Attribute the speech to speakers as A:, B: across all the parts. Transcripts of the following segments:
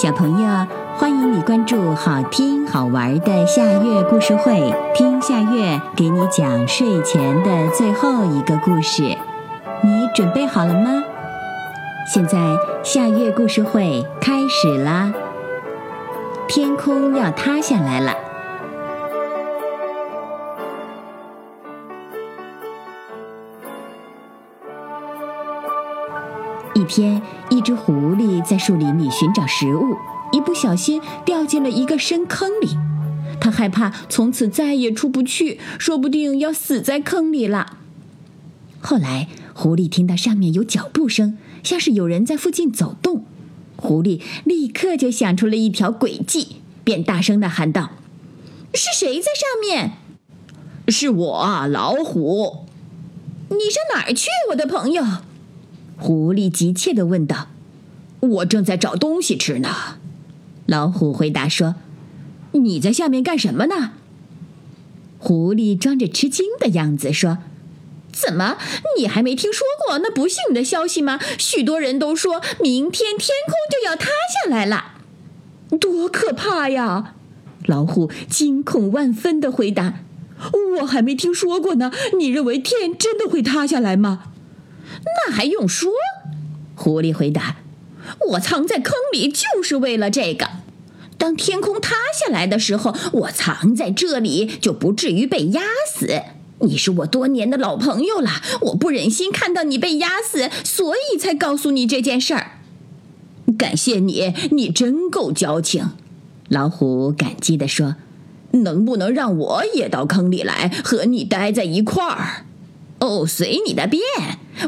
A: 小朋友，欢迎你关注好听好玩的夏月故事会，听夏月给你讲睡前的最后一个故事。你准备好了吗？现在夏月故事会开始啦！天空要塌下来了。一天，一只狐狸在树林里寻找食物，一不小心掉进了一个深坑里。它害怕从此再也出不去，说不定要死在坑里了。后来，狐狸听到上面有脚步声，像是有人在附近走动。狐狸立刻就想出了一条诡计，便大声的喊道：“是谁在上面？”“
B: 是我，老虎。”“
A: 你上哪儿去，我的朋友？”
B: 狐狸急切地问道：“我正在找东西吃呢。”
A: 老虎回答说：“
B: 你在下面干什么呢？”
A: 狐狸装着吃惊的样子说：“怎么，你还没听说过那不幸的消息吗？许多人都说明天天空就要塌下来了，
B: 多可怕呀！”老虎惊恐万分地回答：“我还没听说过呢。你认为天真的会塌下来吗？”
A: 那还用说？狐狸回答：“我藏在坑里就是为了这个。当天空塌下来的时候，我藏在这里就不至于被压死。你是我多年的老朋友了，我不忍心看到你被压死，所以才告诉你这件事儿。
B: 感谢你，你真够交情。”老虎感激地说：“能不能让我也到坑里来，和你待在一块儿？”
A: 哦，随你的便，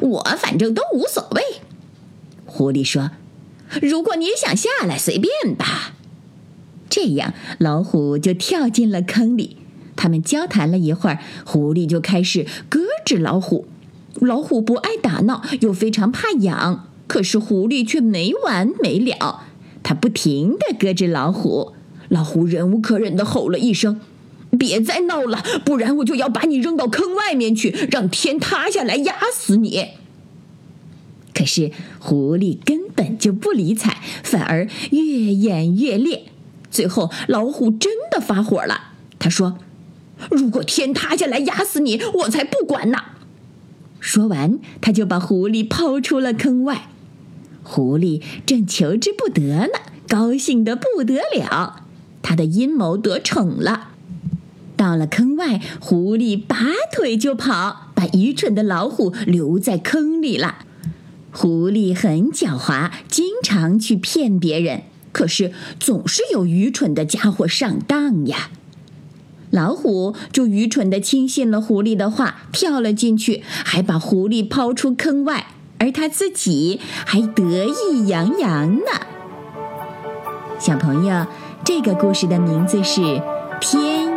A: 我反正都无所谓。狐狸说：“如果你想下来，随便吧。”这样，老虎就跳进了坑里。他们交谈了一会儿，狐狸就开始搁置老虎。老虎不爱打闹，又非常怕痒，可是狐狸却没完没了。他不停地搁置老虎，老虎忍无可忍地吼了一声。别再闹了，不然我就要把你扔到坑外面去，让天塌下来压死你。可是狐狸根本就不理睬，反而越演越烈。最后老虎真的发火了，他说：“如果天塌下来压死你，我才不管呢！”说完，他就把狐狸抛出了坑外。狐狸正求之不得呢，高兴得不得了，他的阴谋得逞了。到了坑外，狐狸拔腿就跑，把愚蠢的老虎留在坑里了。狐狸很狡猾，经常去骗别人，可是总是有愚蠢的家伙上当呀。老虎就愚蠢的轻信了狐狸的话，跳了进去，还把狐狸抛出坑外，而他自己还得意洋洋呢。小朋友，这个故事的名字是。天